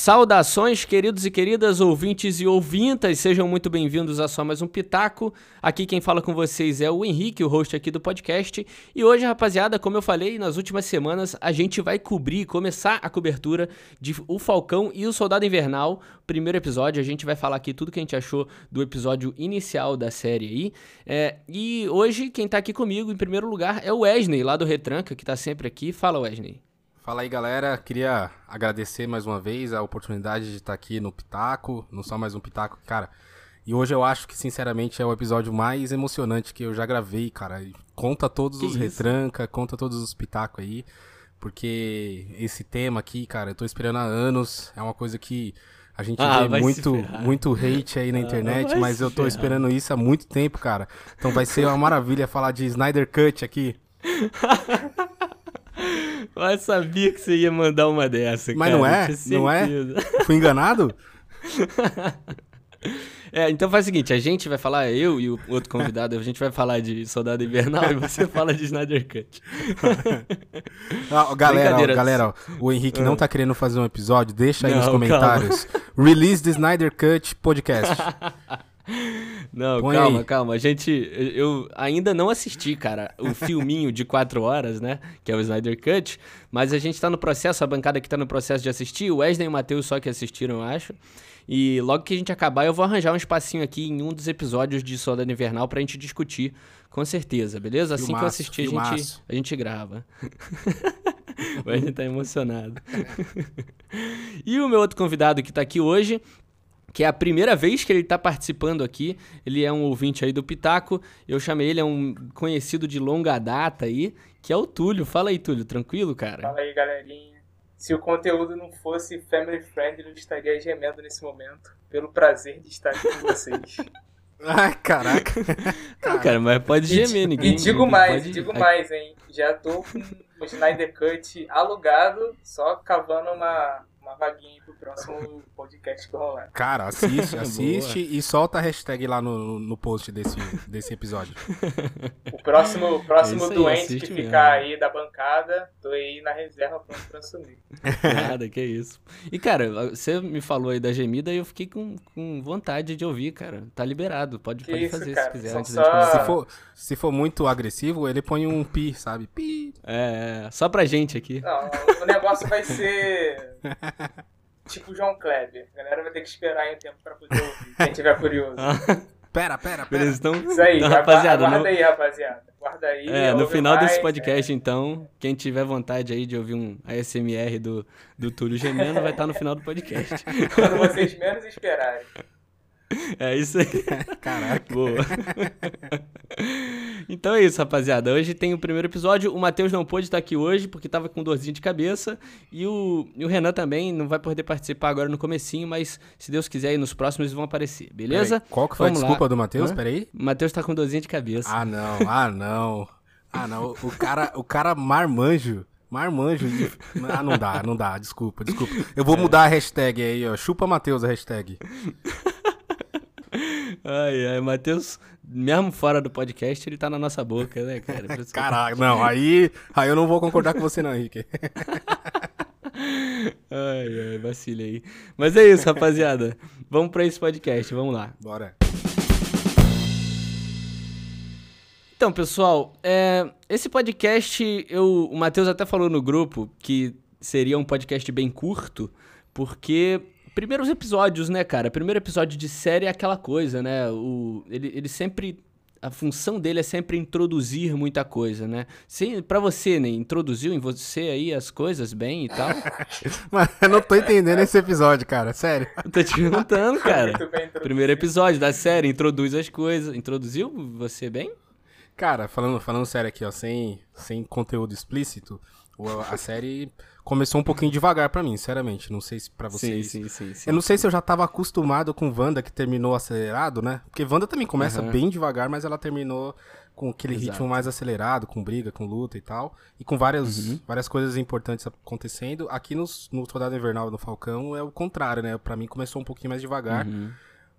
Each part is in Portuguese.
Saudações, queridos e queridas ouvintes e ouvintas, sejam muito bem-vindos a só mais um Pitaco. Aqui quem fala com vocês é o Henrique, o host aqui do podcast. E hoje, rapaziada, como eu falei nas últimas semanas, a gente vai cobrir, começar a cobertura de O Falcão e o Soldado Invernal, primeiro episódio. A gente vai falar aqui tudo que a gente achou do episódio inicial da série aí. É, e hoje, quem tá aqui comigo, em primeiro lugar, é o Wesley, lá do Retranca, que tá sempre aqui. Fala, Wesley. Fala aí, galera. Queria agradecer mais uma vez a oportunidade de estar aqui no Pitaco, não só mais um Pitaco, cara. E hoje eu acho que, sinceramente, é o episódio mais emocionante que eu já gravei, cara. Conta todos Que os isso? retranca, conta todos os pitacos aí. Porque esse tema aqui, cara, eu tô esperando há anos. É uma coisa que a gente Ah, vê muito, muito hate aí na Ah, internet, vai mas eu tô esperando isso há muito tempo, cara. Então vai ser uma maravilha falar de Snyder Cut aqui. Eu sabia que você ia mandar uma dessa, Mas cara. não é? Não é? certeza. Fui enganado? É, então faz o seguinte, a gente vai falar, eu e o outro convidado, a gente vai falar de Soldado Invernal e você fala de Snyder Cut. Ah, galera, ó, galera, ó, o Henrique não tá querendo fazer um episódio, deixa aí nos Não, comentários. Release the Snyder Cut Podcast. Não, Põe calma, aí. calma. A gente. Eu ainda não assisti, cara, o filminho de quatro horas, né? Que é o Snyder Cut. Mas a gente tá no processo, a bancada que tá no processo de assistir. O Wesley e o Matheus só que assistiram, eu acho. E logo que a gente acabar, eu vou arranjar um espacinho aqui em um dos episódios de Soldado Invernal pra gente discutir, com certeza, beleza? Assim que eu Filmaço, assistir, a gente, filmaço. a gente grava. o Wesley tá emocionado. e o meu outro convidado que tá aqui hoje que é a primeira vez que ele tá participando aqui. Ele é um ouvinte aí do Pitaco. Eu chamei ele, é um conhecido de longa data aí, que é o Túlio. Fala aí, Túlio, tranquilo, cara? Fala aí, galerinha. Se o conteúdo não fosse family friendly, eu estaria gemendo nesse momento. Pelo prazer de estar aqui com vocês. Ai, caraca. Não, cara, mas pode gemer, ninguém. E digo ninguém mais, pode- digo mais, hein? Já tô com o Snyder Cut alugado, só cavando uma, uma vaguinha aí pro próximo podcast que rolar. Cara, assiste, assiste e solta a hashtag lá no, no post desse, desse episódio. O próximo, o próximo É aí, doente que mesmo. ficar aí da bancada, tô aí na reserva pronto pra assumir. Nada, que isso. E, cara, você me falou aí da gemida e eu fiquei com, com vontade de ouvir, cara. Tá liberado, pode, Que pode isso, fazer cara, se quiser antes da gente só- começar. Se for, se for muito agressivo, ele põe um pi, sabe? Pi. É, é, só pra gente aqui. Não, o negócio vai ser tipo João Kleber. A galera vai ter que esperar aí um tempo pra poder ouvir, quem tiver curioso. Pera, pera, pera. Beleza, então. Isso aí, aguarda, rapaziada, aguarda no- aí, rapaziada. Guarda aí. É, no final mais, desse é. podcast, então, quem tiver vontade aí de ouvir um ASMR do, do Túlio gemendo, vai estar no final do podcast. Quando vocês menos esperarem. É isso aí. Caraca. Boa. então é isso, rapaziada. Hoje tem o primeiro episódio. O Matheus não pôde estar aqui hoje porque tava com dorzinha de cabeça. E o, e o Renan também não vai poder participar agora no comecinho, mas se Deus quiser, aí nos próximos vão aparecer, beleza? Peraí, Qual que foi a Vamos lá. desculpa do Matheus? Peraí. O Matheus tá com dorzinha de cabeça. Ah, não. Ah, não. Ah, não. O cara, o cara marmanjo. Marmanjo. Ah, não dá, não dá. Desculpa, desculpa. Eu vou mudar a hashtag aí, ó. Chupa Matheus a hashtag. Ai, ai, Matheus, mesmo fora do podcast, ele tá na nossa boca, né, cara? Caraca, não. Aí, aí eu não vou concordar com você, não, Henrique. Ai, ai, vacile aí. Mas é isso, rapaziada. Vamos pra esse podcast, vamos lá. Bora. Então, pessoal, é, esse podcast, eu, o Matheus até falou no grupo que seria um podcast bem curto, porque primeiros episódios, né, cara? Primeiro episódio de série é aquela coisa, né? O, ele, ele sempre. A função dele é sempre introduzir muita coisa, né? Sim, pra você, né? Introduziu em você aí as coisas bem e tal. Mas eu não tô entendendo esse episódio, cara. Sério. Eu tô te perguntando, cara. Muito bem introduzido. Primeiro episódio da série, introduz as coisas. Introduziu você bem? Cara, falando, falando sério aqui, ó, sem, sem conteúdo explícito, o- a série começou um pouquinho devagar pra mim, sinceramente. Não sei se pra vocês. sim, sim, sim. Eu não sei se eu já tava acostumado com Wanda, que terminou acelerado, né? Porque Wanda também começa Aham. bem devagar, mas ela terminou com aquele Exato. ritmo mais acelerado, com briga, com luta e tal. E com várias, Uhum. várias coisas importantes acontecendo. Aqui nos, no Soldado Invernal do Falcão é o contrário, né? Pra mim começou um pouquinho mais devagar. Uhum.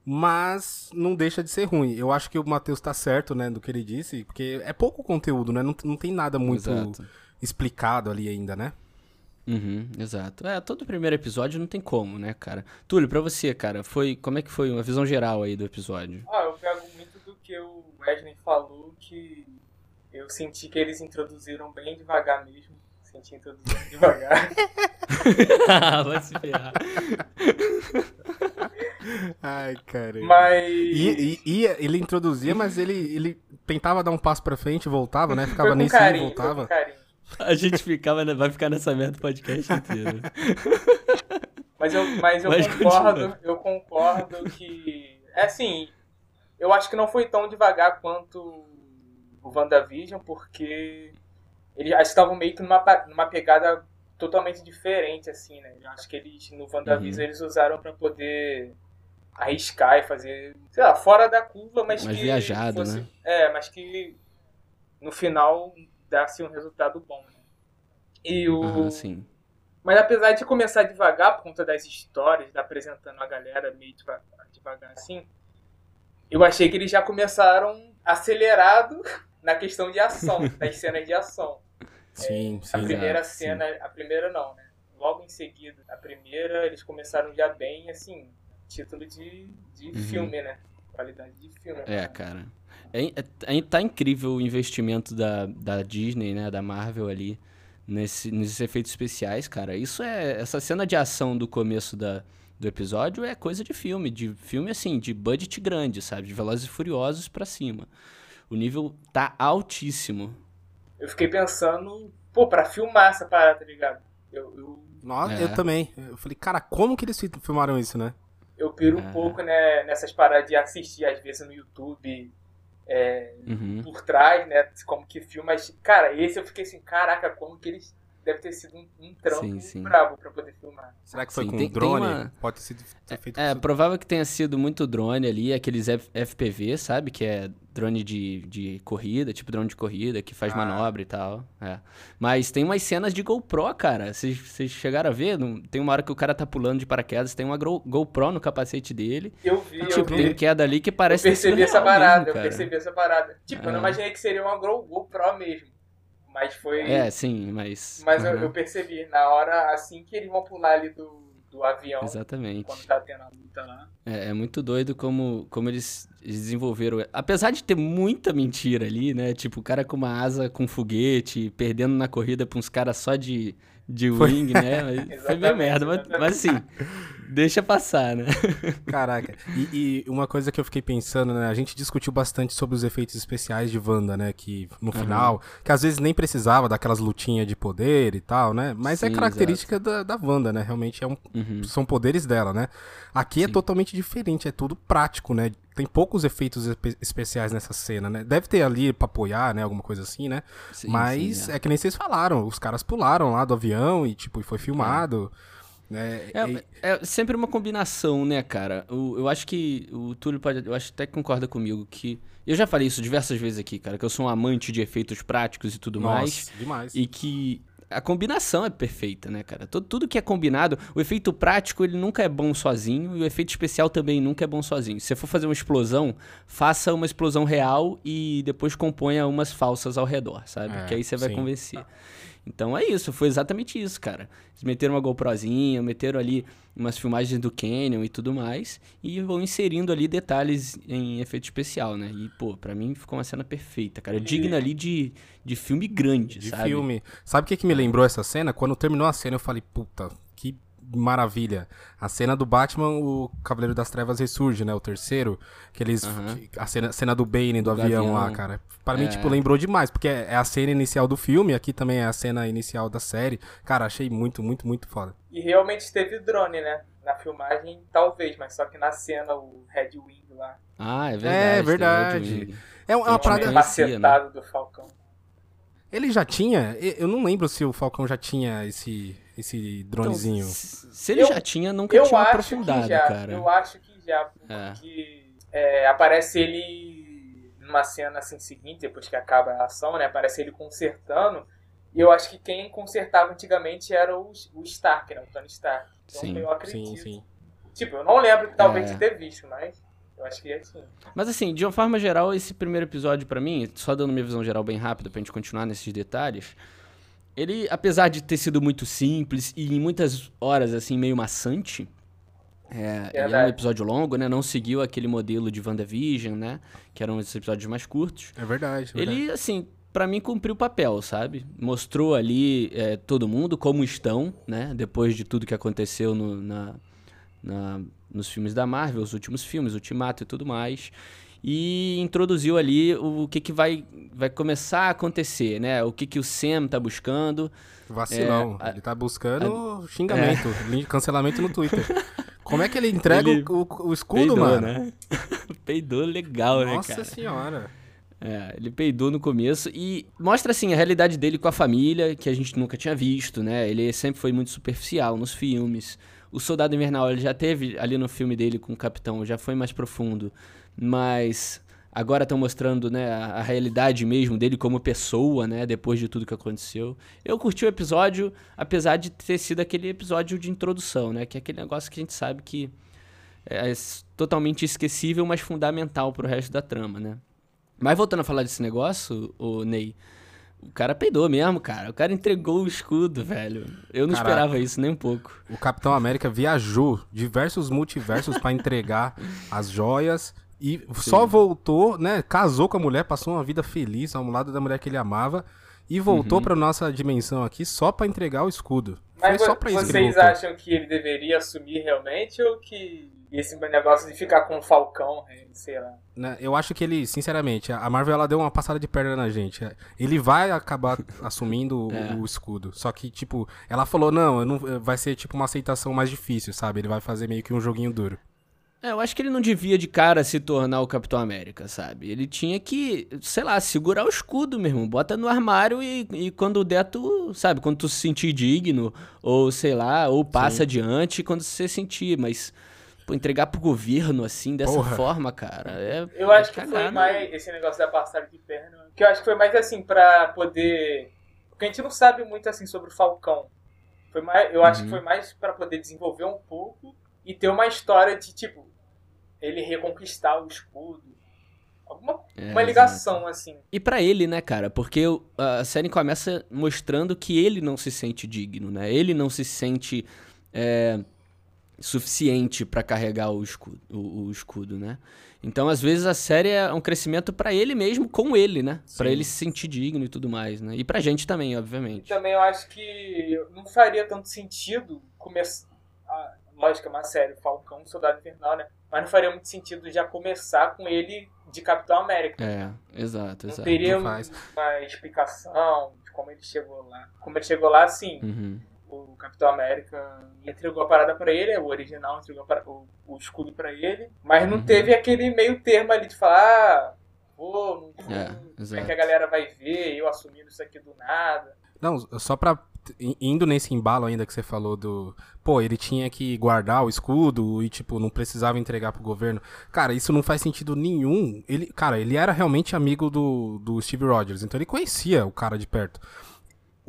Mas não deixa de ser ruim. Eu acho que o Matheus tá certo, né, do que ele disse, porque é pouco conteúdo, né? Não, não tem nada muito Exato. explicado ali ainda, né? Uhum, exato. É, todo primeiro episódio não tem como, né, cara? Túlio, pra você, cara, foi. Como é que foi uma visão geral aí do episódio? Ah, eu pego muito do que o Wesley falou, que eu senti que eles introduziram bem devagar mesmo. Senti introduzindo devagar. Vai se ferrar. Ai, cara. Mas. E, e- e ele introduzia, mas ele, ele tentava dar um passo pra frente e voltava, né? Ficava nesse e carinho, foi voltava. com carinho. A gente ficava, vai ficar nessa merda o podcast inteiro. Mas eu, mas eu Mas concordo, continua. eu concordo que. É assim, eu acho que não foi tão devagar quanto o WandaVision, porque eles estavam meio que numa, numa pegada totalmente diferente, assim, né? Eu acho que eles, no WandaVision, Uhum. eles usaram pra poder arriscar e fazer, sei lá, fora da curva, mas que. viajado, fosse- né? É, mas que no final desse um resultado bom, né? E o. Aham, sim. Mas apesar de começar devagar por conta das histórias, de apresentando a galera meio deva- devagar assim, eu achei que eles já começaram acelerado na questão de ação, das cenas de ação. Sim, A sim. primeira Exato, sim. cena, a primeira não, né? Logo em seguida, a primeira eles começaram já bem, assim, título de, de Uhum. filme, né? Qualidade de filme. É, cara. É, é- é- tá incrível o investimento da, da Disney, né, da Marvel ali, nesse, nesses efeitos especiais, cara. Isso é. Essa cena de ação do começo da, do episódio é coisa de filme, de filme assim, de budget grande, sabe? De Velozes e Furiosos pra cima. O nível tá altíssimo. Eu fiquei pensando, pô, pra filmar essa parada, tá ligado? Eu, eu, Nossa, É. eu também. Eu falei, cara, como que eles fi- filmaram isso, né? Eu piro um É. pouco né, nessas paradas de assistir, às vezes, no YouTube. é, Uhum. por trás, né? Como que filma. Mas, cara, esse eu fiquei assim, caraca, como que eles. Deve ter sido um, um trampo Sim, sim. brabo pra poder filmar. Será que foi Sim, com tem- tem drone? uma- Pode ter sido ter feito É, com- provável que tenha sido muito drone ali, aqueles F- FPV, sabe? Que é drone de, de corrida, tipo drone de corrida, que faz Ah. manobra e tal. É. Mas tem umas cenas de GoPro, cara. Vocês chegaram a ver? Não- Tem uma hora que o cara tá pulando de paraquedas, tem uma GoPro no capacete dele. Eu vi, eu tipo, vi. tem queda ali que Eu parece ter sido percebi essa parada, mesmo, eu percebi essa parada. Tipo, eu não É. imaginei que seria uma Go- GoPro mesmo. Mas foi. É, sim, mas... Mas eu, Aham, eu percebi, na hora assim que eles vão pular ali do, do avião, Exatamente. quando tá tendo a luta lá. É, é muito doido como, como eles, desenvolveram. Apesar de ter muita mentira ali, né? Tipo, o cara com uma asa com foguete, perdendo na corrida pra uns caras só de, de Foi. wing, né? Mas Foi meio merda, mas, mas assim, deixa passar, né? Caraca. E, e uma coisa que eu fiquei pensando, né? A gente discutiu bastante sobre os efeitos especiais de Wanda, né? Que no final, que às vezes nem precisava daquelas lutinhas de poder e tal, né? Mas é Sim, característica da, da Wanda, né? Realmente é um, Uhum. são poderes dela, né? Aqui é Sim. totalmente diferente, é tudo prático, né? Tem poucos efeitos espe- especiais nessa cena, né? Deve ter ali pra apoiar, né? Alguma coisa assim, né? Sim, Mas sim, é. que nem vocês falaram, os caras pularam lá do avião e, tipo, foi filmado. Né? É, E- é sempre uma combinação, né, cara? O- eu acho que o Túlio pode. Eu acho que até que concorda comigo que. Eu já falei isso diversas vezes aqui, cara, que eu sou um amante de efeitos práticos e tudo mais. Nossa, demais. E que a combinação é perfeita, né, cara? Tudo, tudo que é combinado, o efeito prático ele nunca é bom sozinho e o efeito especial também nunca é bom sozinho. Se você for fazer uma explosão, faça uma explosão real e depois componha umas falsas ao redor, sabe? É, que aí você vai sim. convencer. Então é isso, foi exatamente isso, cara. Eles meteram uma GoProzinha, meteram ali umas filmagens do Canyon e tudo mais, e vão inserindo ali detalhes em efeito especial, né? E, pô, pra mim ficou uma cena perfeita, cara. Digna ali de, de filme grande, de sabe? filme. Sabe o que, que me lembrou essa cena? Quando terminou a cena, eu falei, puta, maravilha. A cena do Batman, o Cavaleiro das Trevas ressurge, né? O terceiro. Que eles. Que- a cena, cena do Bane, do, Do avião, lá, avião. cara. Para mim, É. tipo, lembrou demais. Porque é é a cena inicial do filme, aqui também é a cena inicial da série. Cara, achei muito, muito, muito foda. E realmente teve drone, né? Na filmagem, talvez, mas só que na cena, o Red Wing lá. Ah, é verdade. É verdade. Wing. É uma Tem o parada. né? macetado do Falcão. Ele já tinha. Eu não lembro se o Falcão já tinha esse, esse Então, dronezinho. se se ele Eu- já tinha, nunca Eu tinha acho aprofundado, que já, cara. eu acho que já, É. porque é, aparece ele numa cena assim seguinte, depois que acaba a ação, né? Aparece ele consertando. E eu acho que quem consertava antigamente era o, o Stark, né? O Tony Stark. Então Sim, eu acredito. Sim, sim. Tipo, eu não lembro talvez É. de ter visto, mas eu acho que é assim. Mas assim, de uma forma geral, esse primeiro episódio pra mim, só dando minha visão geral bem rápida pra gente continuar nesses detalhes, ele, apesar de ter sido muito simples e em muitas horas, assim, meio maçante, é, é um episódio longo, né? Não seguiu aquele modelo de WandaVision, né? Que eram esses episódios mais curtos. É verdade. É ele, assim, para mim cumpriu o papel, sabe? Mostrou ali é, todo mundo como estão, né? Depois de tudo que aconteceu no, na, na, nos filmes da Marvel, os últimos filmes, Ultimato e tudo mais. E introduziu ali o, que, que vai, vai começar a acontecer, né? O que, que o Sam tá buscando. Vacilão. É, ele tá buscando a, xingamento, é. cancelamento no Twitter. Como é que ele entrega ele o, o, escudo, peidou, mano? Né? peidou legal, Nossa né, cara? Nossa senhora. É, ele peidou no começo e mostra assim a realidade dele com a família, que a gente nunca tinha visto, né? Ele sempre foi muito superficial nos filmes. O Soldado Invernal ele já teve ali no filme dele com o Capitão, já foi mais profundo, mas agora estão mostrando né, a, a, realidade mesmo dele como pessoa, né? Depois de tudo que aconteceu. Eu curti o episódio, apesar de ter sido aquele episódio de introdução, né? Que é aquele negócio que a gente sabe que é totalmente esquecível, mas fundamental para o resto da trama, né? Mas voltando a falar desse negócio, o Ney, o cara peidou mesmo, cara. O cara entregou o escudo, velho. Eu não Caraca, esperava isso nem um pouco. O Capitão América viajou diversos multiversos para entregar as joias e Sim. só voltou, né? Casou com a mulher, passou uma vida feliz ao lado da mulher que ele amava e voltou uhum. para nossa dimensão aqui só para entregar o escudo. Mas Foi só pra isso vocês acham que ele deveria assumir realmente ou que esse negócio de ficar com o Falcão, sei lá. Né, eu acho que ele, sinceramente, a Marvel ela deu uma passada de perna na gente. Ele vai acabar assumindo é. o, escudo. Só que, tipo, ela falou, não, não, vai ser tipo uma aceitação mais difícil, sabe? Ele vai fazer meio que um joguinho duro. É, eu acho que ele não devia de cara se tornar o Capitão América, sabe? Ele tinha que, sei lá, segurar o escudo mesmo. Bota no armário e, e quando der tu, sabe? Quando tu se sentir digno, ou sei lá, ou passa Sim. adiante quando você sentir, mas Pô, entregar pro governo assim, dessa Porra. forma, cara. É, eu acho que foi mais esse negócio da passagem de perna. Que eu acho que foi mais assim, pra poder. Porque a gente não sabe muito assim sobre o Falcão. Foi mais, eu acho que uhum. foi mais para poder desenvolver um pouco e ter uma história de tipo ele reconquistar o escudo. Alguma é, uma ligação, assim. E para ele, né, cara? Porque a série começa mostrando que ele não se sente digno, né? Ele não se sente. É, suficiente para carregar o escudo, o, o, escudo, né? Então, às vezes a série é um crescimento para ele mesmo, com ele, né? Para ele se sentir digno e tudo mais, né? E pra gente também, obviamente. Também eu acho que não faria tanto sentido começar, lógico, é uma série Falcão, Soldado Invernal, né? Mas não faria muito sentido já começar com ele de Capitão América. É, exato, não exato. teria uma explicação de como ele chegou lá. Como ele chegou lá, sim. Uhum o Capitão América entregou a parada para ele, o original entregou o, o, escudo para ele, mas não uhum. teve aquele meio termo ali de falar, ah, vou, não é, como é que a galera vai ver, eu assumindo isso aqui do nada. Não, só pra. Indo nesse embalo ainda que você falou do. Pô, ele tinha que guardar o escudo e, tipo, não precisava entregar pro governo. Cara, isso não faz sentido nenhum. Ele, cara, ele era realmente amigo do, do Steve Rogers, então ele conhecia o cara de perto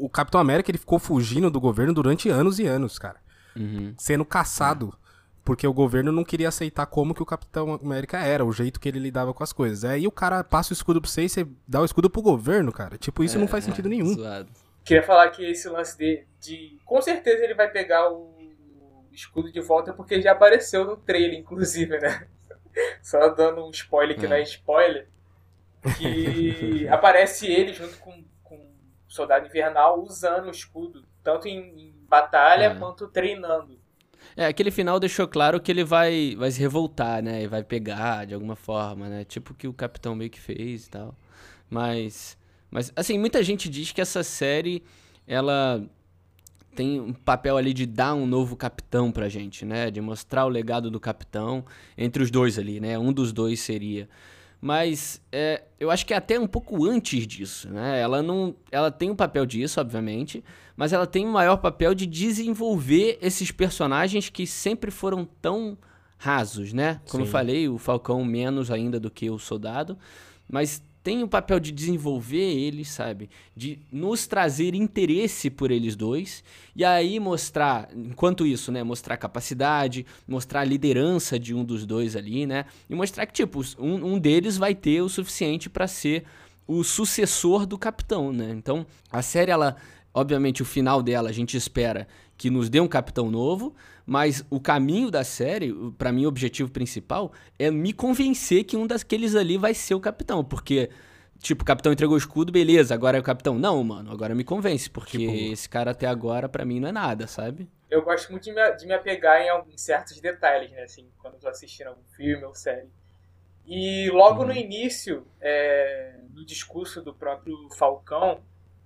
o Capitão América ele ficou fugindo do governo durante anos e anos, cara. Uhum. Sendo caçado. Porque o governo não queria aceitar como que o Capitão América era, o jeito que ele lidava com as coisas. Aí o cara passa o escudo pra você e você dá o escudo pro governo, cara. Tipo, isso é, não faz sentido é, nenhum. Zoado. Queria falar que esse lance de, de. Com certeza ele vai pegar o escudo de volta porque já apareceu no trailer, inclusive, né? Só dando um spoiler que é. não é spoiler. Que aparece ele junto com Soldado Invernal usando o escudo, tanto em, em batalha é. quanto treinando. É, aquele final deixou claro que ele vai, vai se revoltar, né? E vai pegar de alguma forma, né? Tipo o que o Capitão meio que fez e tal. Mas, mas, assim, muita gente diz que essa série, ela tem um papel ali de dar um novo capitão pra gente, né? De mostrar o legado do capitão entre os dois ali, né? Um dos dois seria mas é, eu acho que é até um pouco antes disso, né? Ela não, ela tem um papel disso, obviamente, mas ela tem o um maior papel de desenvolver esses personagens que sempre foram tão rasos, né? Como Sim. eu falei, o Falcão menos ainda do que o Soldado, mas tem o papel de desenvolver eles, sabe? De nos trazer interesse por eles dois. E aí mostrar, enquanto isso, né? Mostrar capacidade, mostrar a liderança de um dos dois ali, né? E mostrar que, tipo, um, um deles vai ter o suficiente para ser o sucessor do capitão, né? Então, a série, ela obviamente, o final dela a gente espera que nos dê um capitão novo, mas o caminho da série, para mim, o objetivo principal é me convencer que um daqueles ali vai ser o capitão, porque Tipo, o capitão entregou o escudo, beleza, agora é o capitão. Não, mano, agora me convence, porque tipo... esse cara até agora, para mim, não é nada, sabe? Eu gosto muito de me, de me apegar em, alguns, certos detalhes, né, assim, quando eu tô assistindo algum filme ou série. E logo uhum. no início, é, no discurso do próprio Falcão,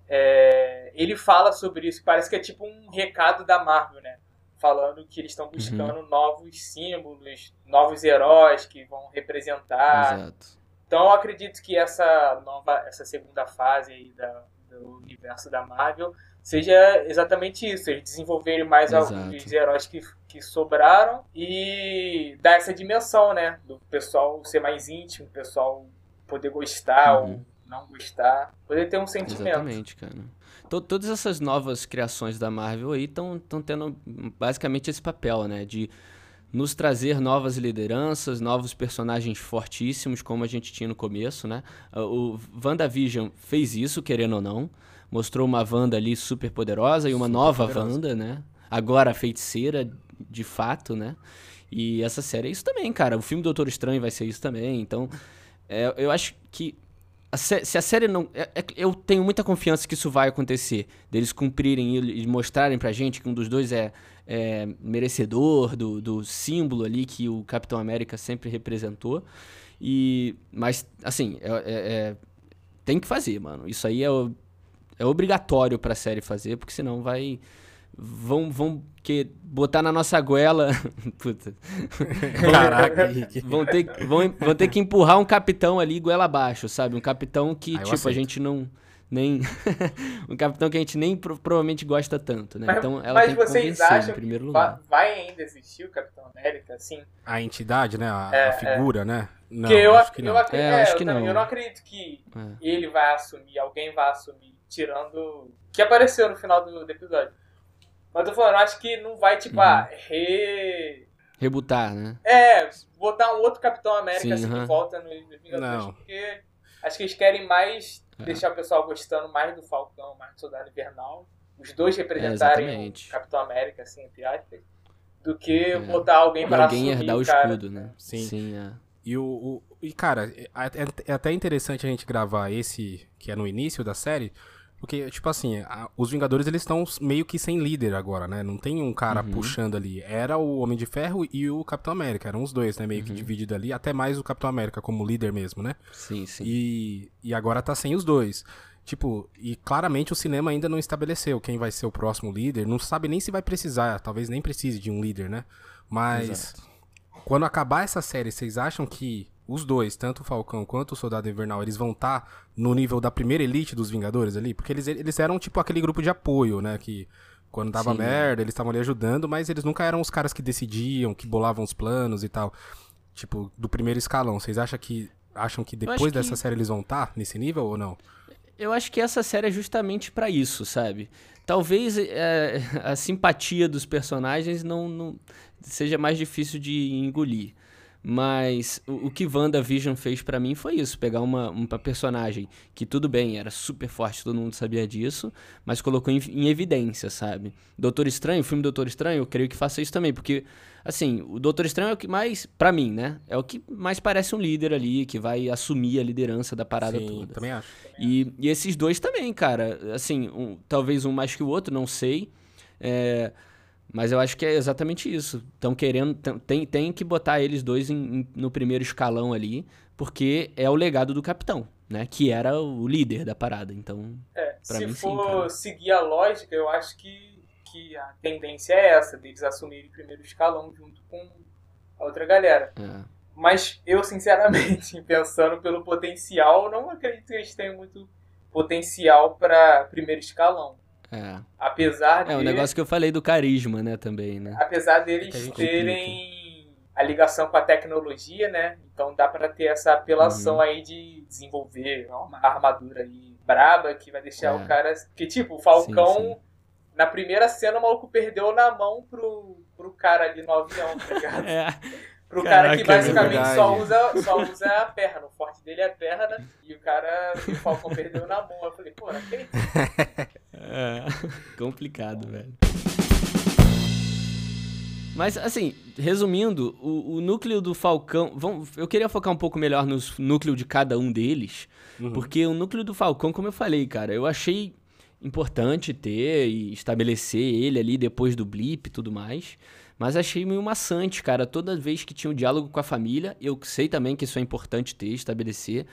é, ele fala sobre isso, parece que é tipo um recado da Marvel, né? Falando que eles estão buscando uhum. novos símbolos, novos heróis que vão representar. Exato então eu acredito que essa nova, essa segunda fase aí da, do universo da Marvel seja exatamente isso, eles desenvolverem mais Exato. alguns heróis que, que sobraram e dar essa dimensão, né, do pessoal ser mais íntimo, o pessoal poder gostar uhum. ou não gostar, poder ter um sentimento. Exatamente, cara. Todas essas novas criações da Marvel aí estão tendo basicamente esse papel, né, de nos trazer novas lideranças, novos personagens fortíssimos, como a gente tinha no começo, né? O WandaVision fez isso, querendo ou não. Mostrou uma Wanda ali super poderosa e uma super nova poderosa. Wanda, né? Agora feiticeira, de fato, né? E essa série é isso também, cara. O filme Doutor Estranho vai ser isso também. Então, é, eu acho que a se a série não. É, é, eu tenho muita confiança que isso vai acontecer. Deles cumprirem e, e mostrarem pra gente que um dos dois é é, merecedor do, do símbolo ali que o Capitão América sempre representou. E, mas, assim, é, é, é tem que fazer, mano. Isso aí é, é obrigatório pra série fazer, porque senão vai. Vão, vão que botar na nossa goela. Puta. Caraca, Henrique. Vão ter, vão, vão ter que empurrar um capitão ali, goela abaixo, sabe? Um capitão que, tipo, aceito. a gente não nem um capitão que a gente nem pro, provavelmente gosta tanto, né? Mas, então ela mas tem que vocês acham em primeiro lugar. Vai ainda existir o Capitão América, assim? A entidade, né? A, é, a figura, é. né? Não, eu acho que não. Eu, acredito, é, acho que eu, não. eu não acredito que é. ele vai assumir, alguém vai assumir, tirando que apareceu no final do, do episódio. Mas eu tô falando, eu acho que não vai, tipo, uhum. ah, re... Rebutar, né? É, botar um outro Capitão América Sim, assim uhum. de volta no Vingadores, porque acho que eles querem mais é. Deixar o pessoal gostando mais do Falcão, mais do Soldado Invernal. Os dois representarem é, o Capitão América, assim, entre aspas. Do que é. botar alguém para Alguém herdar o escudo, né? Sim. Sim é. E, o, o, e cara, é, é, é até interessante a gente gravar esse, que é no início da série, porque, tipo assim, a, os Vingadores eles estão meio que sem líder agora, né? Não tem um cara uhum. puxando ali. Era o Homem de Ferro e o Capitão América. Eram os dois, né? Meio uhum. que dividido ali. Até mais o Capitão América como líder mesmo, né? Sim, sim. E, e agora tá sem os dois. Tipo, e claramente o cinema ainda não estabeleceu quem vai ser o próximo líder. Não sabe nem se vai precisar. Talvez nem precise de um líder, né? Mas. Exato. Quando acabar essa série, vocês acham que os dois, tanto o Falcão quanto o Soldado Invernal, eles vão estar tá no nível da primeira elite dos Vingadores ali? Porque eles, eles eram tipo aquele grupo de apoio, né? Que quando dava Sim. merda, eles estavam ali ajudando, mas eles nunca eram os caras que decidiam, que bolavam os planos e tal. Tipo, do primeiro escalão. Vocês acham que acham que depois dessa que... série eles vão estar tá nesse nível ou não? Eu acho que essa série é justamente para isso, sabe? Talvez é, a simpatia dos personagens não, não seja mais difícil de engolir. Mas o, o que WandaVision fez para mim foi isso: pegar uma, uma personagem que, tudo bem, era super forte, todo mundo sabia disso, mas colocou em, em evidência, sabe? Doutor Estranho, o filme Doutor Estranho, eu creio que faça isso também, porque, assim, o Doutor Estranho é o que mais, para mim, né? É o que mais parece um líder ali, que vai assumir a liderança da parada Sim, toda. também acho. E, e esses dois também, cara. Assim, um, talvez um mais que o outro, não sei. É mas eu acho que é exatamente isso. Estão querendo. Tem, tem que botar eles dois em, em, no primeiro escalão ali, porque é o legado do capitão, né? Que era o líder da parada. Então. É, se mim, for sim, seguir a lógica, eu acho que, que a tendência é essa, deles assumirem o primeiro escalão junto com a outra galera. É. Mas eu, sinceramente, pensando pelo potencial, não acredito que eles tenham muito potencial para primeiro escalão. É. Apesar de. É, o negócio que eu falei do carisma, né, também, né? Apesar deles terem a ligação com a tecnologia, né? Então dá para ter essa apelação uhum. aí de desenvolver uma armadura aí braba que vai deixar é. o cara. Que tipo, o Falcão. Sim, sim. Na primeira cena, o maluco perdeu na mão pro, pro cara ali no avião, tá ligado? é. Pro Caraca, cara que basicamente é só, usa, só usa a perna. O forte dele é a perna e o cara, o Falcão perdeu na mão. Eu falei, pô, não acredito. É, complicado, velho. Mas, assim, resumindo, o, o, núcleo do Falcão. Vamos, eu queria focar um pouco melhor no núcleo de cada um deles. Uhum. Porque o núcleo do Falcão, como eu falei, cara, eu achei importante ter e estabelecer ele ali depois do blip e tudo mais. Mas achei meio maçante, cara. Toda vez que tinha um diálogo com a família, eu sei também que isso é importante ter, estabelecer.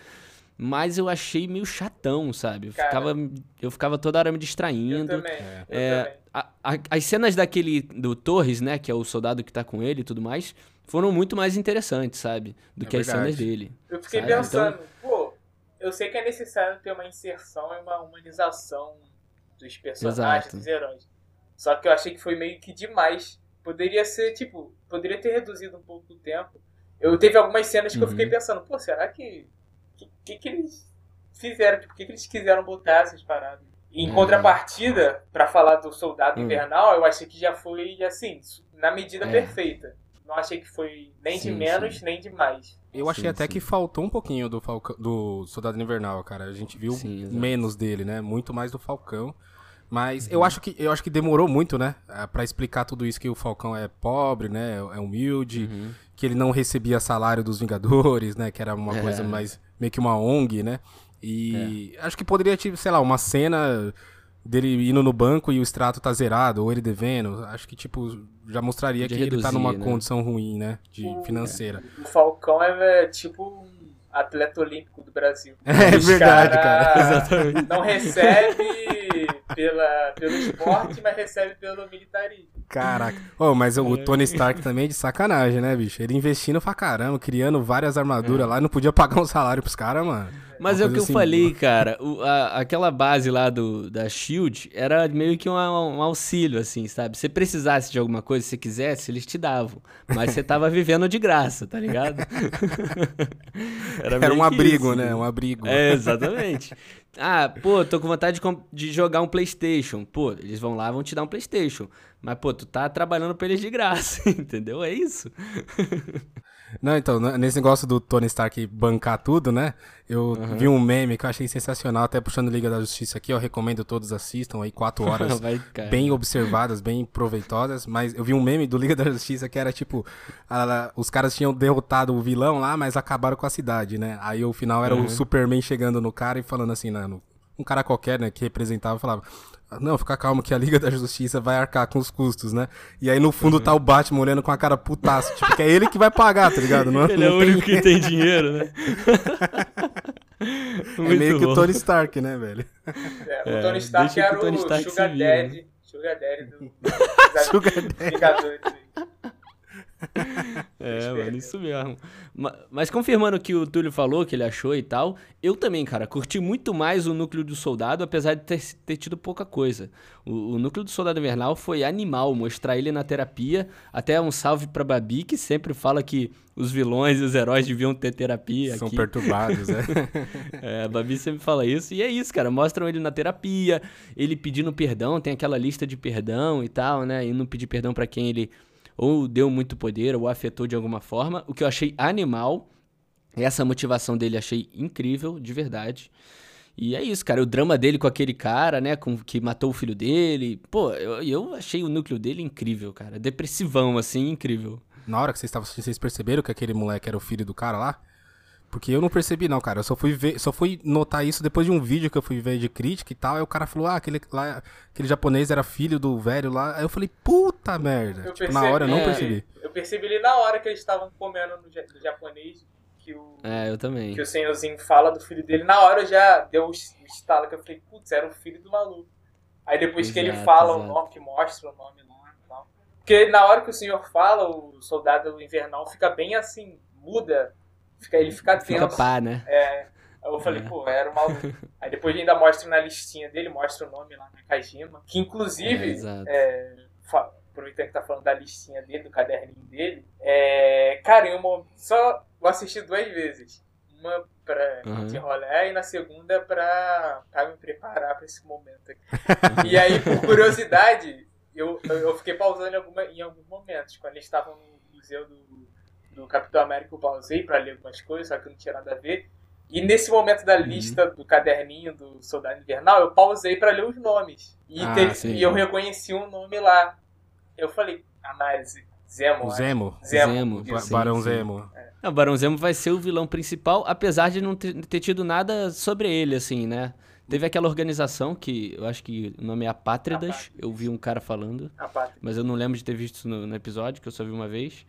Mas eu achei meio chatão, sabe? Eu, ficava, eu ficava toda hora me distraindo. Eu também. É, eu também. A, a, as cenas daquele do Torres, né, que é o soldado que tá com ele e tudo mais, foram muito mais interessantes, sabe? Do é que verdade. as cenas dele. Eu fiquei sabe? pensando, então... pô, eu sei que é necessário ter uma inserção e uma humanização dos personagens, Exato. dos heróis. Só que eu achei que foi meio que demais. Poderia ser, tipo, poderia ter reduzido um pouco o tempo. Eu teve algumas cenas que uhum. eu fiquei uhum. pensando, pô, será que o que, que eles fizeram? Por tipo, que, que eles quiseram botar essas paradas? Em uhum. contrapartida, para falar do Soldado uhum. Invernal, eu achei que já foi, assim, na medida é. perfeita. Não achei que foi nem sim, de menos, sim. nem de mais. Eu achei sim, até que faltou um pouquinho do, Falcão, do Soldado Invernal, cara. A gente viu menos dele, né? Muito mais do Falcão. Mas uhum. eu, acho que, eu acho que demorou muito, né? para explicar tudo isso, que o Falcão é pobre, né? É humilde, uhum. que ele não recebia salário dos Vingadores, né? Que era uma é. coisa mais meio que uma ONG, né? E é. acho que poderia, tipo, sei lá, uma cena dele indo no banco e o extrato tá zerado, ou ele devendo. Acho que, tipo, já mostraria de que reduzir, ele tá numa né? condição ruim, né? De financeira. O Falcão é, é tipo um atleta olímpico do Brasil. É, verdade, cara. Exatamente. Não recebe pela, pelo esporte, mas recebe pelo militarismo. Caraca. Oh, mas o. Tony Stark também é de sacanagem, né, bicho? Ele investindo pra caramba, criando várias armaduras é. lá não podia pagar um salário pros caras, mano. Mas é o que eu assim, falei, cara. O, a, aquela base lá do, da Shield era meio que um, um, auxílio, assim, sabe? Se precisasse de alguma coisa, se quisesse, eles te davam. Mas você tava vivendo de graça, tá ligado? era, era um abrigo, isso, né? Um abrigo. É, exatamente. Ah, pô, tô com vontade de, de, jogar um PlayStation. Pô, eles vão lá vão te dar um PlayStation. Mas, pô, tu tá trabalhando pra eles de graça, entendeu? É isso. Não, então, nesse negócio do Tony Stark bancar tudo, né? Eu uhum. vi um meme que eu achei sensacional, até puxando Liga da Justiça aqui, eu recomendo todos assistam aí, quatro horas Vai, bem observadas, bem proveitosas, mas eu vi um meme do Liga da Justiça que era tipo, a, os caras tinham derrotado o vilão lá, mas acabaram com a cidade, né? Aí o final era uhum. o Superman chegando no cara e falando assim, né, um cara qualquer, né, que representava, falava: Não, fica calmo que a Liga da Justiça vai arcar com os custos, né? E aí no fundo uhum. tá o Batman olhando com a cara putaço, tipo, que é ele que vai pagar, tá ligado? Não, ele é o único que tem dinheiro, né? é meio que o Tony Stark, né, velho? É, o Tony Stark era o, Tony Stark Sugar Daddy. Né? Sugar Daddy do, Sugar Daddy. É, mano, isso mesmo. Mas, mas, confirmando o que o Túlio falou, que ele achou e tal, eu também, cara, curti muito mais o núcleo do soldado, apesar de ter, ter tido pouca coisa. O, o, núcleo do soldado invernal foi animal, mostrar ele na terapia. Até um salve pra Babi, que sempre fala que os vilões e os heróis deviam ter terapia. São aqui. perturbados, é. é. A Babi sempre fala isso. E é isso, cara. Mostram ele na terapia, ele pedindo perdão, tem aquela lista de perdão e tal, né? E não pedir perdão para quem ele ou deu muito poder, ou afetou de alguma forma. O que eu achei animal, essa motivação dele achei incrível, de verdade. E é isso, cara. O drama dele com aquele cara, né? Com, que matou o filho dele. Pô, eu, eu achei o núcleo dele incrível, cara. Depressivão, assim, incrível. Na hora que vocês estavam vocês perceberam que aquele moleque era o filho do cara lá? Porque eu não percebi, não, cara. Eu só fui ver, só fui notar isso depois de um vídeo que eu fui ver de crítica e tal. Aí o cara falou, ah, aquele, lá, aquele japonês era filho do velho lá. Aí eu falei, puta merda. Eu tipo, percebi, na hora eu não percebi. Eu percebi ali na hora que eles estavam comendo no, no, japonês que o. É, eu também. Que o senhorzinho fala do filho dele. Na hora já deu o estalo que eu falei, putz, era o filho do maluco. Aí depois exato, que ele fala exato. o nome, que mostra o nome lá e tal. Porque na hora que o senhor fala, o soldado invernal fica bem assim, muda Fica, ele fica tenso. Fica pá, né? É. Aí eu falei, é. pô, era o maluco. Aí depois ainda mostra na listinha dele, mostra o nome lá na Kajima. Que inclusive, é, é, aproveitando que tá falando da listinha dele, do caderninho dele, é, cara, eu só vou assistir duas vezes. Uma pra uhum. desenrolar e na segunda pra, pra me preparar pra esse momento aqui. e aí, por curiosidade, eu, eu fiquei pausando em, alguma, em alguns momentos. Quando eles estavam no museu do do Capitão América eu pausei pra ler algumas coisas, só que não tinha nada a ver. E nesse momento da uhum. lista uhum. do caderninho do Soldado Invernal, eu pausei para ler os nomes. E, ah, teve, e eu reconheci um nome lá. Eu falei, análise. Zemo. Zemo. Zemo. Zemo. Barão sim. Zemo. É. O Barão Zemo vai ser o vilão principal, apesar de não ter, tido nada sobre ele, assim, né? Teve aquela organização que eu acho que o nome é Apátridas. Eu vi um cara falando. Mas eu não lembro de ter visto no, no, episódio, que eu só vi uma vez.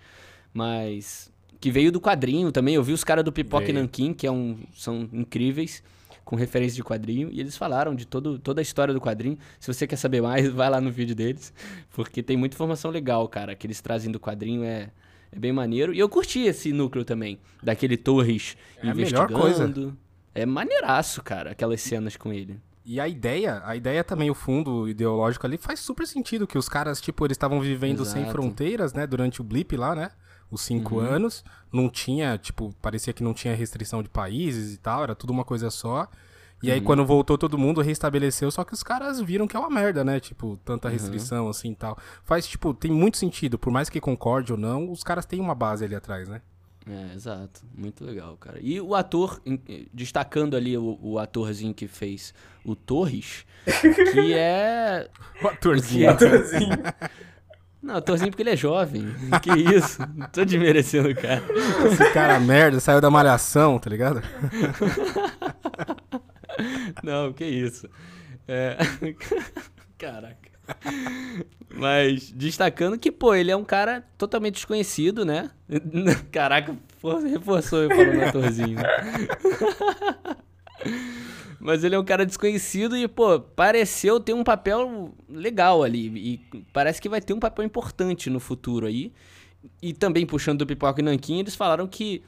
Mas. Que veio do quadrinho também. Eu vi os caras do Pipoca e Nankin, que é um, são incríveis, com referência de quadrinho. E eles falaram de todo, toda a história do quadrinho. Se você quer saber mais, vai lá no vídeo deles. Porque tem muita informação legal, cara, que eles trazem do quadrinho. É, é bem maneiro. E eu curti esse núcleo também. Daquele Torres é investigando. A melhor coisa. É maneiraço, cara, aquelas cenas com ele. E a ideia, a ideia também, o fundo ideológico ali, faz super sentido que os caras, tipo, eles estavam vivendo Exato. sem fronteiras, né, durante o blip lá, né? Os cinco uhum. anos. Não tinha, tipo, parecia que não tinha restrição de países e tal, era tudo uma coisa só. E uhum. aí, quando voltou todo mundo, restabeleceu, só que os caras viram que é uma merda, né? Tipo, tanta uhum. restrição uhum. assim e tal. Faz, tipo, tem muito sentido, por mais que concorde ou não, os caras têm uma base ali atrás, né? É, exato. Muito legal, cara. E o ator, destacando ali o, o atorzinho que fez o Torres, que é. O atorzinho. É... atorzinho. Não, atorzinho porque ele é jovem. Que isso? Não tô desmerecendo o cara. Esse cara merda saiu da malhação, tá ligado? Não, que isso. É... Caraca. Mas destacando que, pô, ele é um cara totalmente desconhecido, né? Caraca, reforçou eu falando atorzinho. Mas ele é um cara desconhecido e, pô, pareceu ter um papel legal ali. E parece que vai ter um papel importante no futuro aí. E também puxando do Pipoca e Nanquim, eles falaram que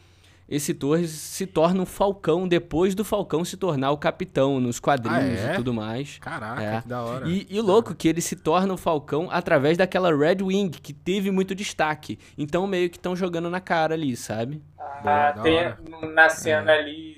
esse Torres se torna um Falcão depois do Falcão se tornar o capitão nos quadrinhos ah, é? e tudo mais. Caraca, é. que da hora. E, e louco que ele se torna o Falcão através daquela Red Wing, que teve muito destaque. Então meio que estão jogando na cara ali, sabe? Ah, Boa, tem na cena é. ali,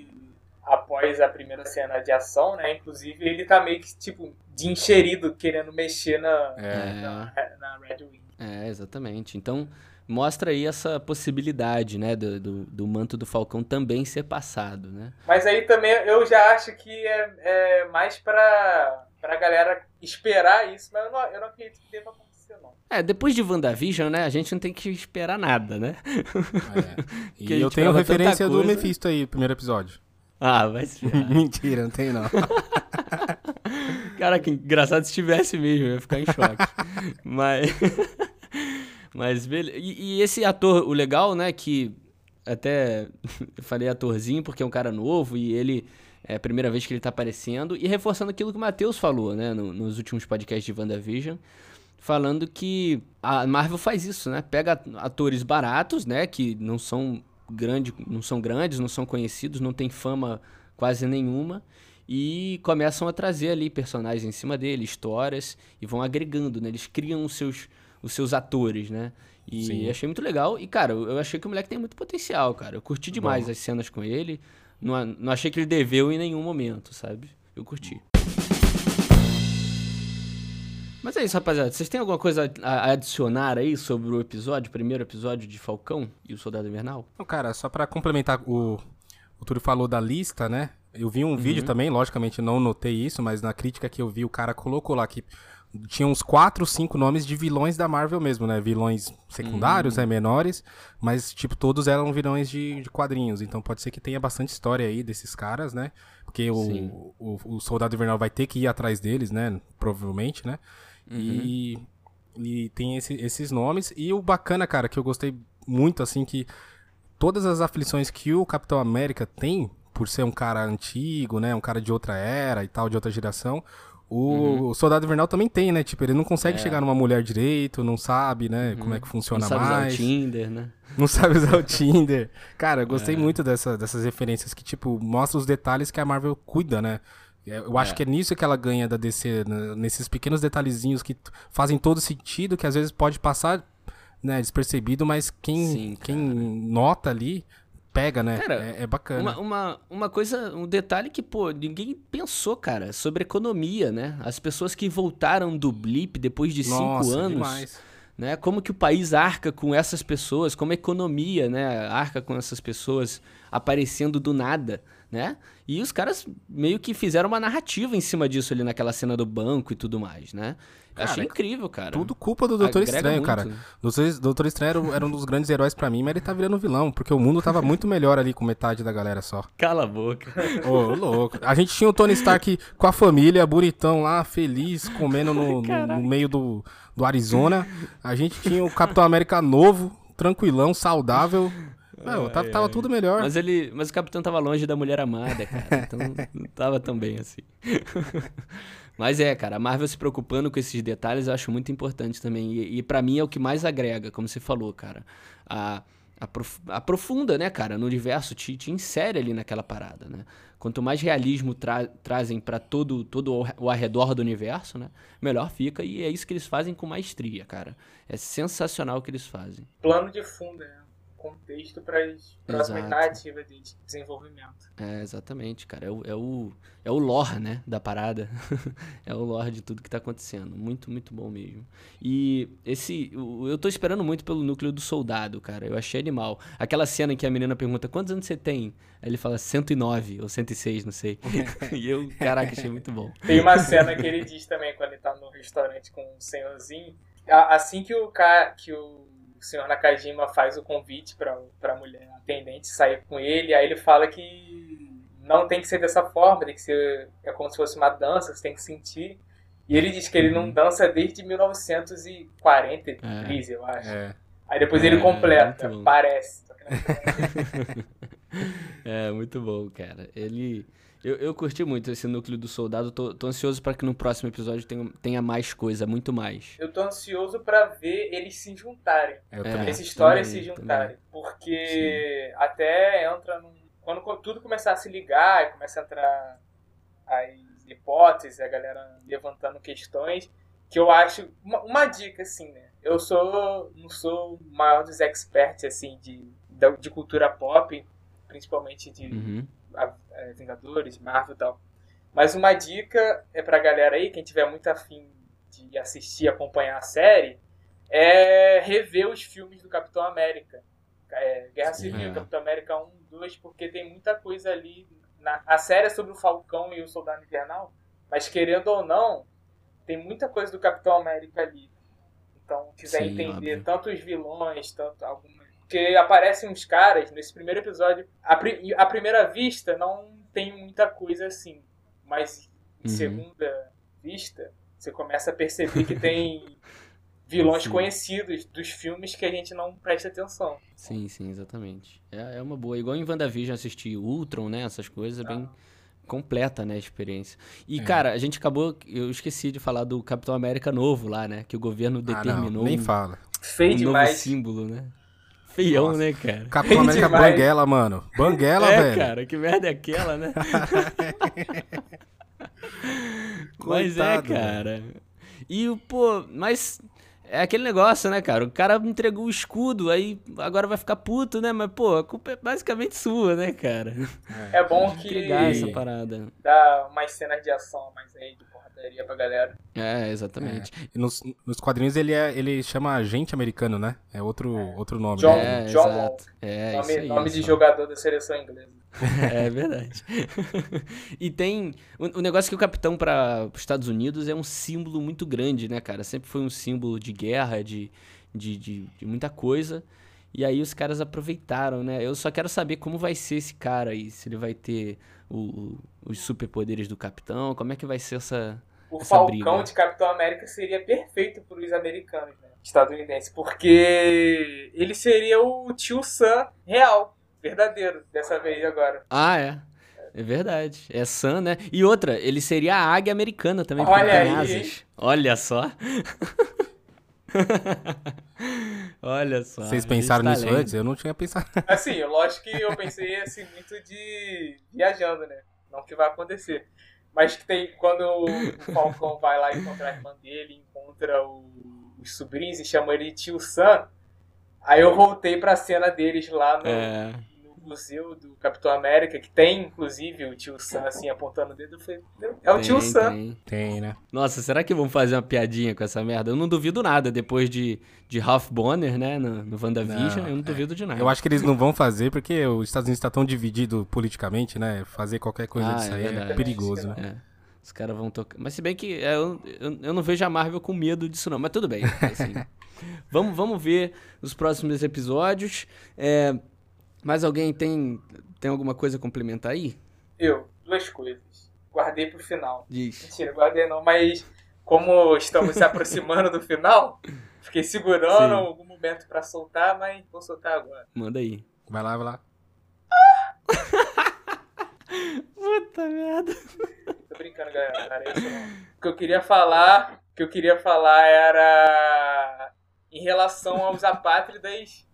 após a primeira cena de ação, né? Inclusive ele tá meio que, tipo, de encherido, querendo mexer na, é. na, na Red Wing. É, exatamente. Então mostra aí essa possibilidade, né, do, do, do, manto do Falcão também ser passado, né? Mas aí também eu já acho que é, é mais pra, pra galera esperar isso, mas eu não, eu não acredito que deva acontecer, não. É, depois de WandaVision, né, a gente não tem que esperar nada, né? É. E eu tenho referência do Mephisto aí, primeiro episódio. Ah, vai se Mentira, não tem não. Cara, que engraçado se tivesse mesmo, eu ia ficar em choque. Mas... Mas beleza. E, e, esse ator, o legal, né, que até eu falei atorzinho porque é um cara novo e ele é a primeira vez que ele tá aparecendo e reforçando aquilo que o Matheus falou, né, no, nos últimos podcasts de WandaVision, falando que a Marvel faz isso, né? Pega atores baratos, né, que não são grande, não são grandes, não são conhecidos, não tem fama quase nenhuma e começam a trazer ali personagens em cima dele, histórias e vão agregando, né? Eles criam os seus os seus atores, né? E Sim. achei muito legal. E, cara, eu achei que o moleque tem muito potencial, cara. Eu curti demais Bom. as cenas com ele. Não, não achei que ele deveu em nenhum momento, sabe? Eu curti. Mas é isso, rapaziada. Vocês têm alguma coisa a adicionar aí sobre o episódio, o primeiro episódio de Falcão e o Soldado Invernal? Não, cara, só para complementar, o, o Túlio falou da lista, né? Eu vi um uhum. vídeo também, logicamente não notei isso, mas na crítica que eu vi, o cara colocou lá que tinha uns quatro, cinco nomes de vilões da Marvel mesmo, né? Vilões secundários, uhum. né? Menores, mas, tipo, todos eram vilões de, de, quadrinhos. Então pode ser que tenha bastante história aí desses caras, né? Porque o, o, o, Soldado Invernal vai ter que ir atrás deles, né? Provavelmente, né? Uhum. E, e tem esse, esses nomes. E o bacana, cara, que eu gostei muito, assim, que todas as aflições que o Capitão América tem, por ser um cara antigo, né? Um cara de outra era e tal, de outra geração. O, uhum. Soldado Invernal também tem, né? Tipo, ele não consegue é. chegar numa mulher direito, não sabe, né? Uhum. Como é que funciona não sabe mais. Usar o Tinder, né? Não sabe usar o Tinder. Cara, eu gostei é. muito dessa, dessas referências que, tipo, mostra os detalhes que a Marvel cuida, né? É, eu acho é. que é nisso que ela ganha da DC, né? nesses pequenos detalhezinhos que fazem todo sentido, que às vezes pode passar né, despercebido, mas quem, Sim, quem nota ali pega, né? Cara, é, é, bacana. Uma, uma, uma, coisa, um detalhe que, pô, ninguém pensou, cara, sobre economia, né? As pessoas que voltaram do blip depois de Nossa, cinco anos. Demais. Né? Como que o país arca com essas pessoas, como a economia, né, arca com essas pessoas aparecendo do nada, né? E os caras meio que fizeram uma narrativa em cima disso ali naquela cena do banco e tudo mais, né? Cara, Achei incrível, cara. Tudo culpa do Doutor Agrega Estranho, muito. cara. Doutor, Doutor Estranho era, um dos grandes heróis pra mim, mas ele tá virando vilão, porque o mundo tava muito melhor ali com metade da galera só. Cala a boca. Ô, louco. A gente tinha o Tony Stark com a família, bonitão lá, feliz, comendo no, no- no meio do, do Arizona. A gente tinha o Capitão América novo, tranquilão, saudável. Não, tava, tava tudo melhor. Mas ele, mas o capitão tava longe da mulher amada, cara. Então não tava tão bem assim. mas é, cara, a Marvel se preocupando com esses detalhes eu acho muito importante também. E, e para mim é o que mais agrega, como você falou, cara. A, aprof- aprofunda, né, cara, no universo, te, te insere ali naquela parada, né? Quanto mais realismo tra- trazem pra todo, todo o- o arredor do universo, né? Melhor fica. E é isso que eles fazem com maestria, cara. É sensacional o que eles fazem. Plano de fundo, né? Contexto para as narrativas de desenvolvimento. É, exatamente, cara. É o, é o, é o lore, né, da parada. é o lore de tudo que tá acontecendo. Muito, muito bom mesmo. E esse. Eu tô esperando muito pelo núcleo do soldado, cara. Eu achei animal. Aquela cena em que a menina pergunta quantos anos você tem? Aí ele fala 109 ou 106, não sei. e eu, caraca, achei muito bom. Tem uma cena que ele diz também quando ele tá no restaurante com um senhorzinho. Assim que o, ca... que o senhor Nakajima faz o convite pra, pra mulher atendente sair com ele, aí ele fala que não tem que ser dessa forma, tem que ser. É como se fosse uma dança, você tem que sentir. E ele diz que ele não dança desde 1943, eu acho. É. Aí depois É, ele completa, parece. É É, muito bom, cara. Ele. Eu, eu curti muito esse núcleo do soldado. Tô, tô ansioso pra que no próximo episódio tenha, tenha mais coisa, muito mais. Eu tô ansioso pra ver eles se juntarem. Eu É. também. essa história também, se juntarem. também. Porque até entra num. Quando tudo começar a se ligar e começa a entrar as hipóteses, a galera levantando questões, que eu acho. Uma, uma dica, assim, né? Eu sou. não sou o maior dos experts, assim, de, de cultura pop, principalmente de Uhum. a- é, Vingadores, Marvel e tal. Mas uma dica é pra galera aí, quem tiver muito afim de assistir, acompanhar a série, é rever os filmes do Capitão América. É, Guerra Civil, É. Capitão América 1, 2, porque tem muita coisa ali. Na, a série é sobre o Falcão e o Soldado Invernal, mas querendo ou não, tem muita coisa do Capitão América ali. Então, quiser Sim, entender óbvio. tanto os vilões, tanto algumas. Porque aparecem uns caras nesse primeiro episódio. A, pri- à primeira vista não tem muita coisa assim. Mas em Uhum. segunda vista, você começa a perceber que tem vilões Sim. conhecidos dos filmes que a gente não presta atenção. Sim, sim, exatamente. É, é uma boa. Igual em WandaVision assistir Ultron, né? Essas coisas, é bem completa, né, a experiência. E, É. cara, a gente acabou. Eu esqueci de falar do Capitão América novo lá, né? Que o governo Ah, não, determinou nem um, fala. Feio um novo demais. símbolo, né? Feião, Nossa. né, cara? Capitão América demais. Banguela, mano. Banguela, é, velho. cara, que merda é aquela, né? mas é, Coitado, cara. E o, pô, mas é aquele negócio, né, cara? O cara entregou o escudo, aí agora vai ficar puto, né? Mas, pô, a culpa é basicamente sua, né, cara? É bom que Entregar essa parada. dá umas cenas de ação mais aí, de porradaria pra galera. É, exatamente. E nos, nos quadrinhos ele, é, ele chama agente americano, né? É outro, outro nome. John- né? É, John exato. É, nome isso aí, nome de só. jogador da seleção inglesa. É verdade. e tem. O, o negócio é que o capitão para os Estados Unidos é um símbolo muito grande, né, cara? Sempre foi um símbolo de guerra, de, de, de, de muita coisa. E aí os caras aproveitaram, né? Eu só quero saber como vai ser esse cara aí. Se ele vai ter o- o- os superpoderes do capitão, como é que vai ser essa. O Essa Falcão briga. de Capitão América seria perfeito para os americanos, né? Estadunidenses, porque ele seria o tio Sam real, verdadeiro, dessa vez agora. Ah, é. É verdade. É Sam, né? E outra, ele seria a águia americana também, porque Olha tem aí, asas. Olha só. Olha só. Vocês pensaram tá nisso lendo. antes? Eu não tinha pensado. Assim, lógico que eu pensei assim muito de viajando, né? Não que vai acontecer. Mas que tem quando o Falcão vai lá encontrar a irmã dele, encontra o- os sobrinhos e chama ele de tio Sam. Aí eu voltei pra cena deles lá no, É. museu do Capitão América, que tem inclusive o tio Sam assim apontando o dedo, eu falei, é o Tem, tio Sam. tem. Tem, né? Nossa, será que vão fazer uma piadinha com essa merda? Eu não duvido nada, depois de, de Ralph Bonner, né, no, no WandaVision, Não, eu não duvido de nada. Eu acho que eles não vão fazer porque os Estados Unidos está tão dividido politicamente, né? Fazer qualquer coisa Ah, disso é aí é, verdade. perigoso, né? É. Os caras vão tocar. Mas se bem que é, eu, eu, eu não vejo a Marvel com medo disso, não. Mas tudo bem. assim. vamos, vamos ver os próximos episódios. É, mais alguém tem, tem alguma coisa a complementar aí? Eu, duas coisas. Guardei pro final. Diz. Mentira, guardei não, mas como estamos se aproximando do final, fiquei segurando Sim. algum momento pra soltar, mas vou soltar agora. Manda aí. Vai lá, vai lá. Puta merda. Tô brincando, galera. Isso, não. O que eu queria falar, o que eu queria falar era em relação aos apátridas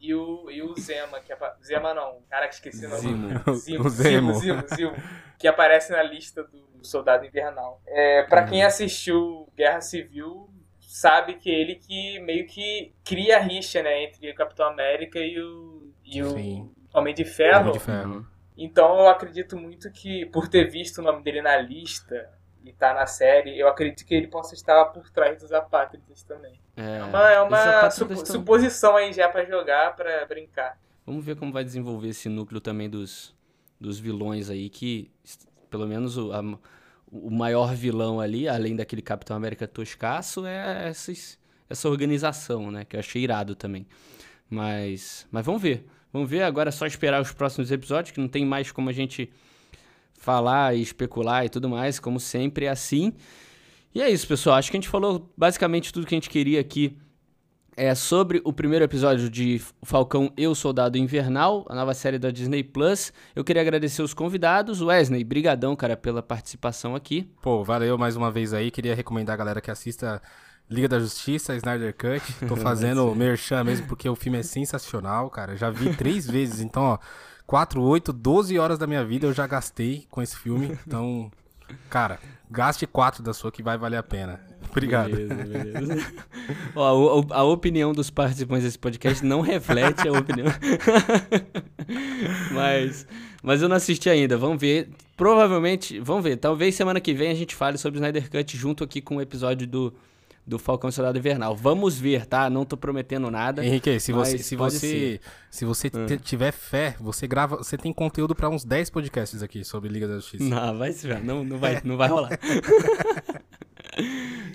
e o, e o Zema, que apa- Zema não, cara que esqueci o nome. Zimo. Zimo, Zimo. Zimo, Zimo, que aparece na lista do Soldado Invernal. É, para quem assistiu Guerra Civil, sabe que ele que meio que cria a rixa, né, entre o Capitão América e o, e o. Homem de Ferro. Homem de Ferro. Uhum. Então eu acredito muito que, por ter visto o nome dele na lista e tá na série, eu acredito que ele possa estar por trás dos apátridas também. É, É uma, é uma estão- suposição aí já pra jogar, pra brincar. Vamos ver como vai desenvolver esse núcleo também dos, dos vilões aí, que pelo menos o, a- o maior vilão ali, além daquele Capitão América toscaço, é esses, essa organização, né? Que eu achei irado também. Mas, mas vamos ver. Vamos ver, agora é só esperar os próximos episódios, que não tem mais como a gente falar e especular e tudo mais, como sempre é assim. E é isso, pessoal. Acho que a gente falou basicamente tudo que a gente queria aqui é sobre o primeiro episódio de Falcão Eu Soldado Invernal, a nova série da Disney Plus. Eu queria agradecer os convidados. Wesley, brigadão, cara, pela participação aqui. Pô, valeu mais uma vez aí. Queria recomendar a galera que assista Liga da Justiça, Snyder Cut. Tô fazendo merchan mesmo porque o filme é sensacional, cara. Já vi três vezes, então, ó, 4, 8, 12 horas da minha vida eu já gastei com esse filme. Então, cara, gaste 4 da sua que vai valer a pena. Obrigado. Beleza, beleza. Ó, o- a opinião dos participantes desse podcast não reflete a opinião. mas, mas eu não assisti ainda. Vamos ver. Provavelmente, vamos ver. Talvez semana que vem a gente fale sobre o Snyder Cut junto aqui com o episódio do, do Falcão Soldado Invernal. Vamos ver, tá? Não tô prometendo nada. Henrique, se você, se você, ser. se você te- tiver fé, você grava, você tem conteúdo pra uns 10 podcasts aqui sobre Liga da Justiça. Não, vai se. Não, não, vai, não vai rolar.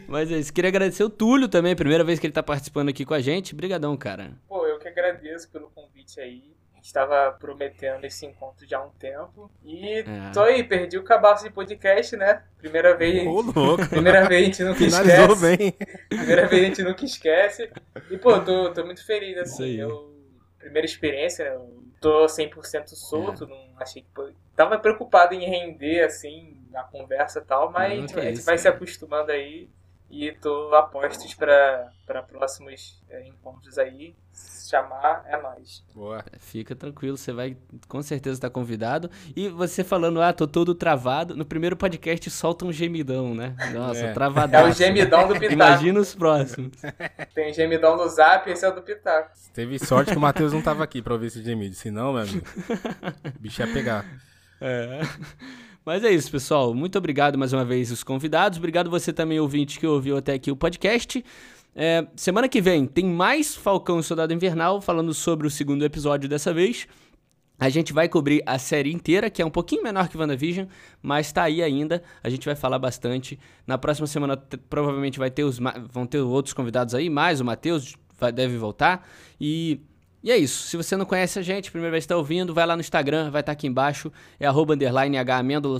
Mas é isso. Queria agradecer o Túlio também, primeira vez que ele tá participando aqui com a gente. Brigadão, cara. Pô, eu que agradeço pelo convite aí. Estava prometendo esse encontro já há um tempo. E É. tô aí, perdi o cabaço de podcast, né? Primeira vez. Ô, louco. Primeira vez a gente nunca Finalizou esquece. bem. Primeira vez a gente nunca esquece. E, pô, tô, tô muito feliz, assim. Eu, primeira experiência, né? Eu tô 100% solto, não achei que... pô, Tava preocupado em render, assim, a conversa e tal, mas Não, a gente isso, vai se acostumando aí. E tô a postos pra, pra próximos é, encontros aí. Se chamar, é nóis. Boa. Fica tranquilo, você vai com certeza estar convidado. E você falando, ah, tô todo travado. No primeiro podcast solta um gemidão, né? Nossa, É. travadaço. É o gemidão do Pitaco. Imagina os próximos. Tem o gemidão do Zap, esse é o do Pitaco. Teve sorte que o Matheus não tava aqui pra ouvir esse gemido. Senão, meu amigo, o bicho ia pegar. É. Mas é isso, pessoal. Muito obrigado mais uma vez os convidados. Obrigado você também, ouvinte, que ouviu até aqui o podcast. É, semana que vem tem mais Falcão e Soldado Invernal, falando sobre o segundo episódio dessa vez. A gente vai cobrir a série inteira, que é um pouquinho menor que WandaVision, mas tá aí ainda. A gente vai falar bastante. Na próxima semana provavelmente vai ter os, vão ter outros convidados aí, mais o Matheus deve voltar. E, e é isso. Se você não conhece a gente, primeira vez que está ouvindo, vai lá no Instagram, vai estar aqui embaixo. É arroba underline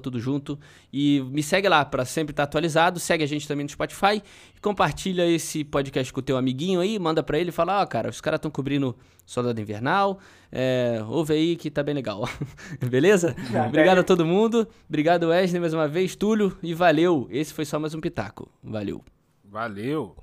tudo junto. E me segue lá para sempre estar atualizado. Segue a gente também no Spotify. E compartilha esse podcast com o teu amiguinho aí. Manda para ele e fala, ó, cara, os caras estão cobrindo Soldado Invernal. É, ouve aí que tá bem legal. Beleza? Obrigado a todo mundo. Obrigado, Wesley, mais uma vez. Túlio. E valeu. Esse foi só mais um Pitaco. Valeu. Valeu.